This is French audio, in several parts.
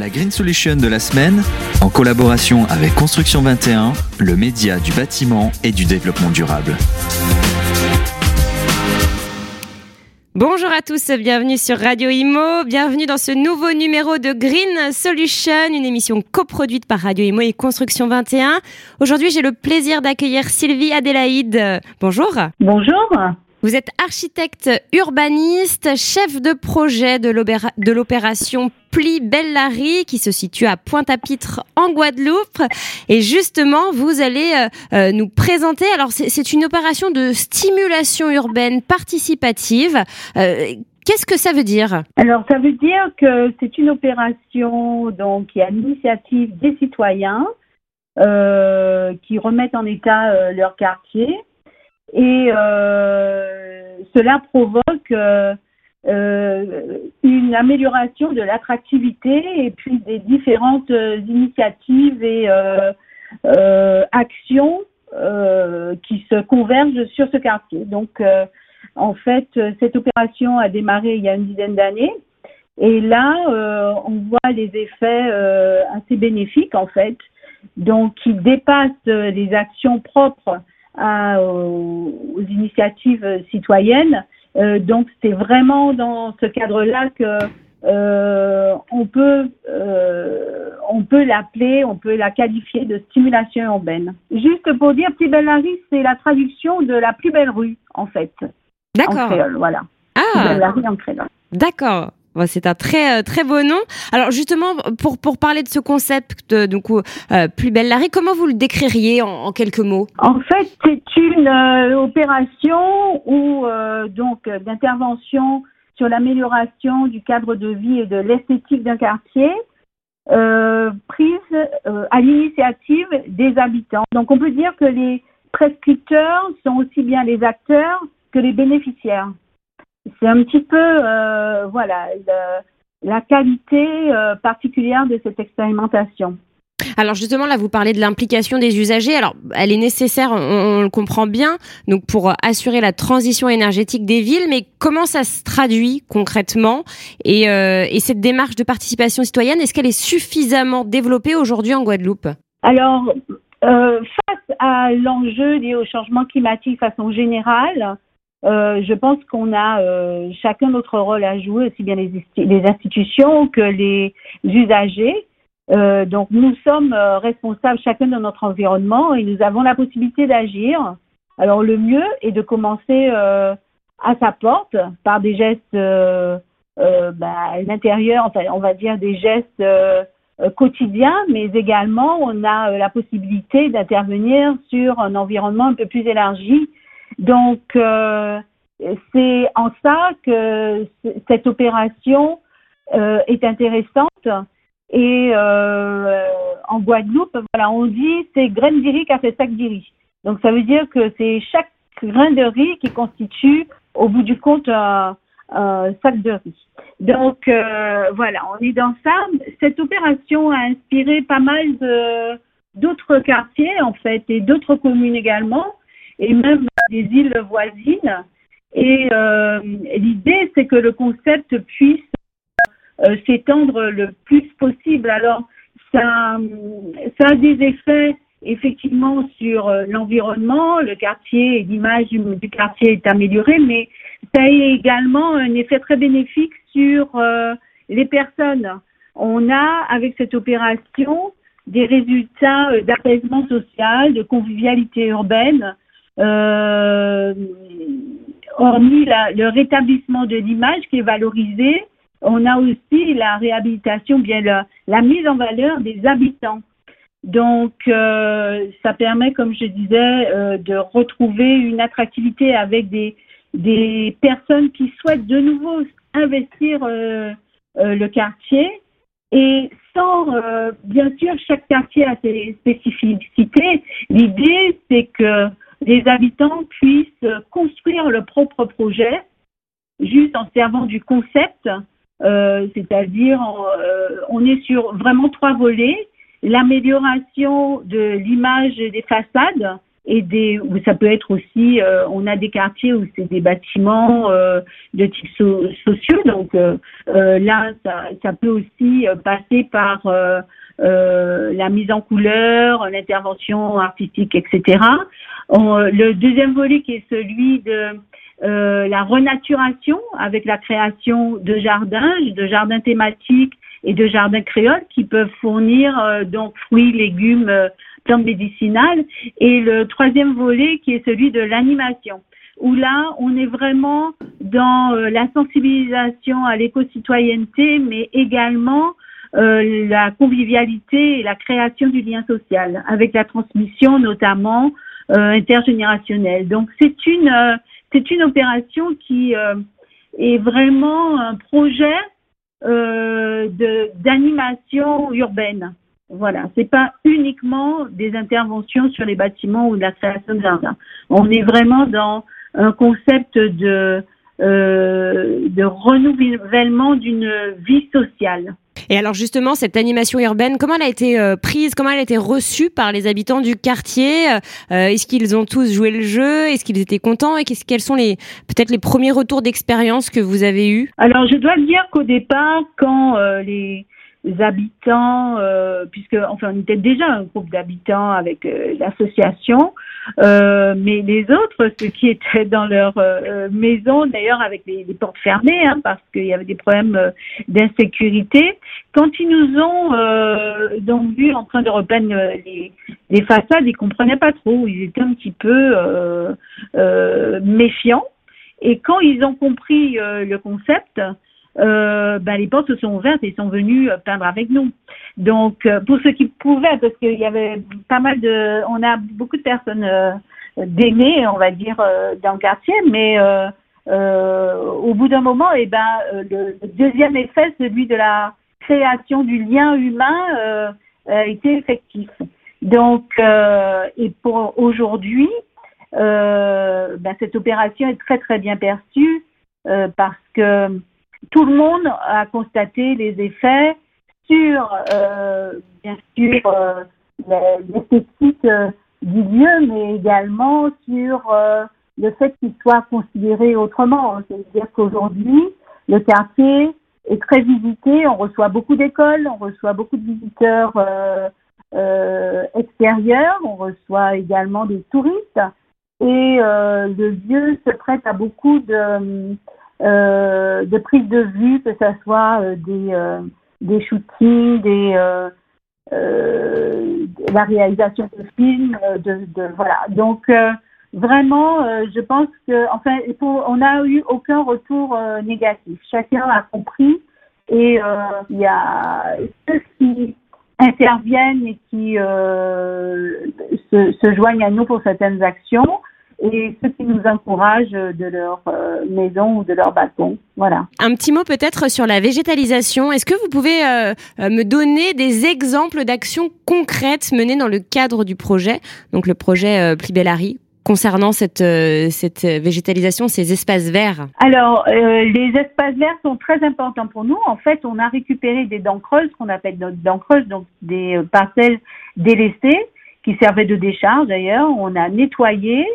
La Green Solution de la semaine, en collaboration avec Construction 21, le média du bâtiment et du développement durable. Bonjour à tous, bienvenue sur Radio Imo, bienvenue dans ce nouveau numéro de Green Solution, une émission coproduite par Radio Imo et Construction 21. Aujourd'hui, j'ai le plaisir d'accueillir Sylvie Adélaïde. Bonjour. Bonjour. Vous êtes architecte urbaniste, chef de projet de l'opération Pli Bellary qui se situe à Pointe-à-Pitre en Guadeloupe. Et justement, vous allez euh, euh, nous présenter. Alors, c'est une opération de stimulation urbaine participative. Euh, qu'est-ce que ça veut dire? Alors, ça veut dire que c'est une opération donc qui a l'initiative des citoyens qui remettent en état leur quartier et euh, cela provoque euh, euh, une amélioration de l'attractivité et puis des différentes initiatives et actions qui se convergent sur ce quartier. Donc, en fait, cette opération a démarré il y a une dizaine d'années. Et là, on voit les effets assez bénéfiques, en fait, donc qui dépassent les actions propres aux, initiatives citoyennes. Euh, donc c'est vraiment dans ce cadre-là que euh, on peut euh, on peut l'appeler, on peut la qualifier de stimulation urbaine. Juste pour dire, Petit Bellary, c'est la traduction de la plus belle rue en fait. D'accord. voilà. Ah. Bellary en créole. D'accord. C'est un très euh, très beau nom. Alors justement, pour, parler de ce concept, donc euh, plus belle Larry, comment vous le décririez en, quelques mots? En fait, c'est une euh, opération ou donc d'intervention sur l'amélioration du cadre de vie et de l'esthétique d'un quartier, prise à l'initiative des habitants. Donc on peut dire que les prescripteurs sont aussi bien les acteurs que les bénéficiaires c'est un petit peu, euh, voilà, la qualité euh, particulière de cette expérimentation. Alors justement, là, vous parlez de l'implication des usagers. Alors, elle est nécessaire, on, le comprend bien, donc pour assurer la transition énergétique des villes. Mais comment ça se traduit concrètement? Et, euh, et, cette démarche de participation citoyenne, est-ce qu'elle est suffisamment développée aujourd'hui en Guadeloupe? Alors, face à l'enjeu lié au changement climatique façon générale, euh, je pense qu'on a euh, chacun notre rôle à jouer, aussi bien les, institutions que les usagers. Euh, donc nous sommes responsables chacun de notre environnement et nous avons la possibilité d'agir. Alors le mieux est de commencer à sa porte par des gestes bah, à l'intérieur, enfin on va dire des gestes quotidiens, mais également on a la possibilité d'intervenir sur un environnement un peu plus élargi donc, euh, c'est en ça que cette opération euh, est intéressante. Et euh, en Guadeloupe, voilà, on dit c'est graine de riz qui a fait sac de riz. Donc, ça veut dire que c'est chaque grain de riz qui constitue, au bout du compte, un, sac de riz. Donc, voilà, on est dans ça. Cette opération a inspiré pas mal d'autres quartiers, en fait, et d'autres communes également et même des îles voisines. Et euh, l'idée, c'est que le concept puisse euh, s'étendre le plus possible. Alors, ça, a des effets effectivement sur euh, l'environnement, le quartier, l'image du, quartier est améliorée, mais ça a également un effet très bénéfique sur les personnes. On a, avec cette opération, des résultats d'apaisement social, de convivialité urbaine, euh, hormis le rétablissement de l'image qui est valorisé, on a aussi la réhabilitation, bien la, mise en valeur des habitants. Donc, euh, ça permet, comme je disais, euh, de retrouver une attractivité avec des, des personnes qui souhaitent de nouveau investir le quartier et sans, bien sûr, chaque quartier a ses spécificités. L'idée, c'est que les habitants puissent construire leur propre projet juste en servant du concept, euh, c'est-à-dire euh, on est sur vraiment trois volets. L'amélioration de l'image des façades, et des, ça peut être aussi, euh, on a des quartiers où c'est des bâtiments euh, de type sociaux, donc euh, là, ça, ça, peut aussi passer par la mise en couleur, l'intervention artistique, etc. le deuxième volet qui est celui de la renaturation avec la création de jardins, de jardins thématiques et de jardins créoles qui peuvent fournir donc fruits, légumes plantes médicinales. Et le troisième volet qui est celui de l'animation, où là, on est vraiment dans euh, la sensibilisation à l'éco-citoyenneté, mais également euh, la convivialité et la création du lien social, avec la transmission notamment euh, intergénérationnelle. Donc c'est une c'est une opération qui est vraiment un projet de d'animation urbaine. Voilà, c'est pas uniquement des interventions sur les bâtiments ou de la création de jardins. On est vraiment dans un concept de euh, de renouvellement d'une vie sociale. Et alors justement, cette animation urbaine, comment elle a été euh, prise, comment elle a été reçue par les habitants du quartier? Euh, Est-ce qu'ils ont tous joué le jeu? Est-ce qu'ils étaient contents? Et quels sont les peut-être les premiers retours d'expérience que vous avez eus? Alors je dois dire qu'au départ, quand les habitants, puisque enfin on était déjà un groupe d'habitants avec l'association, euh, mais les autres, ceux qui étaient dans leur euh, maison, d'ailleurs avec les, les, portes fermées, hein, parce qu'il y avait des problèmes d'insécurité, quand ils nous ont donc vu en train de repeindre les, les façades, ils comprenaient pas trop, ils étaient un petit peu méfiants. Et quand ils ont compris le concept, euh, ben, les portes se sont ouvertes et sont venus euh, peindre avec nous. Donc, euh, pour ceux qui pouvaient, parce qu'il y avait pas mal de, on a beaucoup de personnes euh, d'aînés, on va dire, dans le quartier, mais au bout d'un moment, eh ben, le deuxième effet, celui de la création du lien humain, a été effectif. Donc, et pour aujourd'hui, ben, cette opération est très très bien perçue parce que tout le monde a constaté les effets sur, euh, bien sûr, euh, l'esthétique euh, du lieu, mais également sur le fait qu'il soit considéré autrement. C'est-à-dire qu'aujourd'hui, le quartier est très visité, on reçoit beaucoup d'écoles, on reçoit beaucoup de visiteurs extérieurs, on reçoit également des touristes, et le lieu se prête à beaucoup de euh, de prise de vue, que ce soit euh, des, euh, des shootings, des, la réalisation de films, de, de voilà. Donc vraiment, je pense que, enfin, on n'a eu aucun retour négatif. Chacun a compris et il y a ceux qui interviennent et qui se, se, joignent à nous pour certaines actions et ceux qui nous encouragent de leur euh, maison ou de leur balcon. Voilà. Un petit mot peut-être sur la végétalisation. Est-ce que vous pouvez euh, euh, me donner des exemples d'actions concrètes menées dans le cadre du projet, donc le projet Plibellari concernant cette, cette végétalisation, ces espaces verts? Alors, les espaces verts sont très importants pour nous. En fait, on a récupéré des dents creuses, qu'on appelle des dents creuses, donc des parcelles délaissées qui servaient de décharge d'ailleurs. On a nettoyé,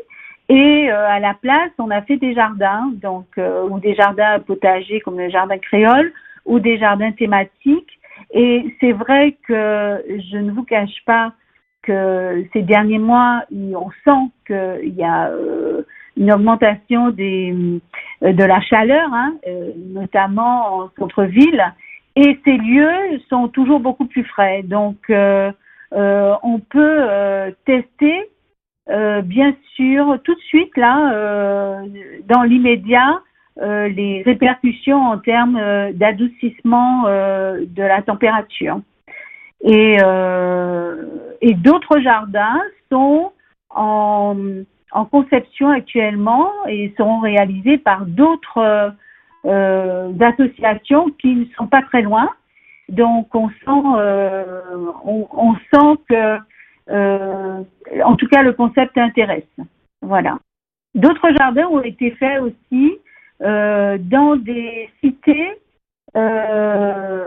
et euh, à la place, on a fait des jardins, donc euh, ou des jardins potagers comme le jardin créole, ou des jardins thématiques. Et c'est vrai que je ne vous cache pas que ces derniers mois, on sent qu'il y a euh, une augmentation des, de la chaleur, hein, notamment en centre-ville, et ces lieux sont toujours beaucoup plus frais. Donc, on peut tester euh, bien sûr, tout de suite, là, euh, dans l'immédiat, euh, les répercussions en termes d'adoucissement de la température. Et, et d'autres jardins sont en, en, conception actuellement et seront réalisés par d'autres associations qui ne sont pas très loin. Donc, on sent, on, on sent que euh, en tout cas, le concept intéresse. Voilà. D'autres jardins ont été faits aussi euh, dans des cités, euh,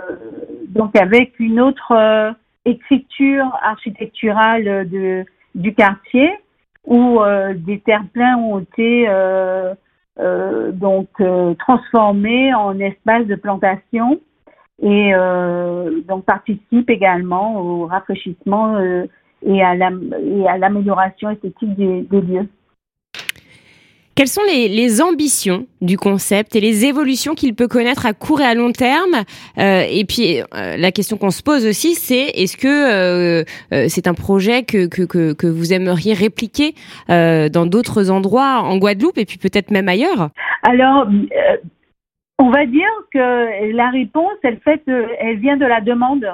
donc avec une autre euh, écriture architecturale de, du quartier, où des terres pleins ont été donc transformés en espaces de plantation et donc participe également au rafraîchissement et à l'amélioration esthétique des, des lieux. Quelles sont les, ambitions du concept et les évolutions qu'il peut connaître à court et à long terme? Euh, Et puis euh, la question qu'on se pose aussi, c'est est-ce que euh, c'est un projet que, que, que, vous aimeriez répliquer dans d'autres endroits en Guadeloupe et puis peut-être même ailleurs? Alors, on va dire que la réponse, elle, fait, elle vient de la demande.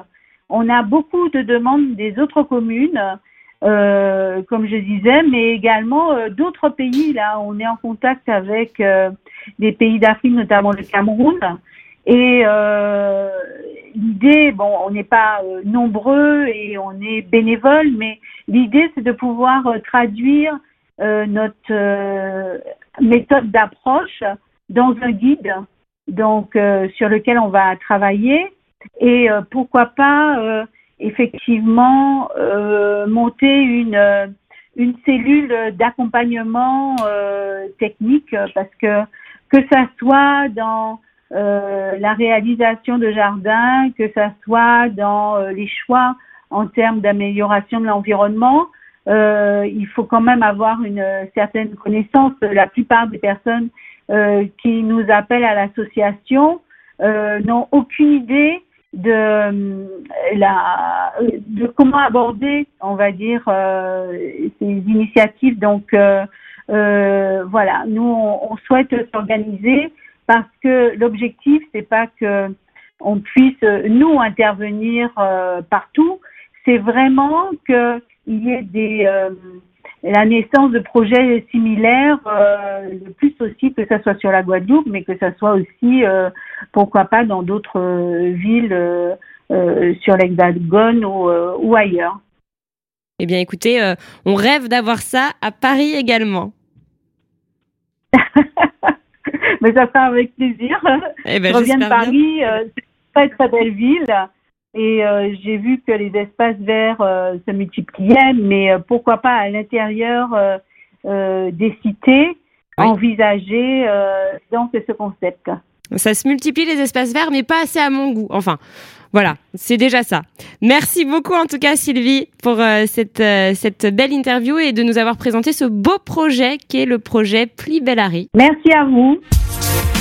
On a beaucoup de demandes des autres communes euh, comme je disais, mais également euh, d'autres pays. Là, on est en contact avec euh, des pays d'Afrique, notamment le Cameroun. Et l'idée, bon, on n'est pas nombreux et on est bénévole, mais l'idée, c'est de pouvoir traduire notre méthode d'approche dans un guide, donc sur lequel on va travailler. Et pourquoi pas effectivement euh, monter une, euh, une cellule d'accompagnement euh, technique parce que que ça soit dans la réalisation de jardins, que ça soit dans les choix en termes d'amélioration de l'environnement, il faut quand même avoir une certaine connaissance. La plupart des personnes qui nous appellent à l'association n'ont aucune idée de euh, la de comment aborder on va dire euh, ces initiatives. Donc euh, voilà. Nous on, souhaite s'organiser parce que l'objectif c'est pas que on puisse nous intervenir partout. C'est vraiment que il y ait des la naissance de projets similaires, euh, le plus aussi que ça soit sur la Guadeloupe, mais que ça soit aussi, euh, pourquoi pas, dans d'autres euh, villes sur l'Hexagone ou, ou, ailleurs. Eh bien, écoutez, on rêve d'avoir ça à Paris également. mais ça sera avec plaisir. Eh ben, Je reviens de Paris, c'est une très très belle ville. Et euh, j'ai vu que les espaces verts euh, se multipliaient, mais euh, pourquoi pas à l'intérieur des cités envisager donc ce concept. Ça se multiplie les espaces verts, mais pas assez à mon goût. Enfin, voilà, c'est déjà ça. Merci beaucoup en tout cas Sylvie pour cette, cette belle interview et de nous avoir présenté ce beau projet qui est le projet Pli Bellari. Merci à vous.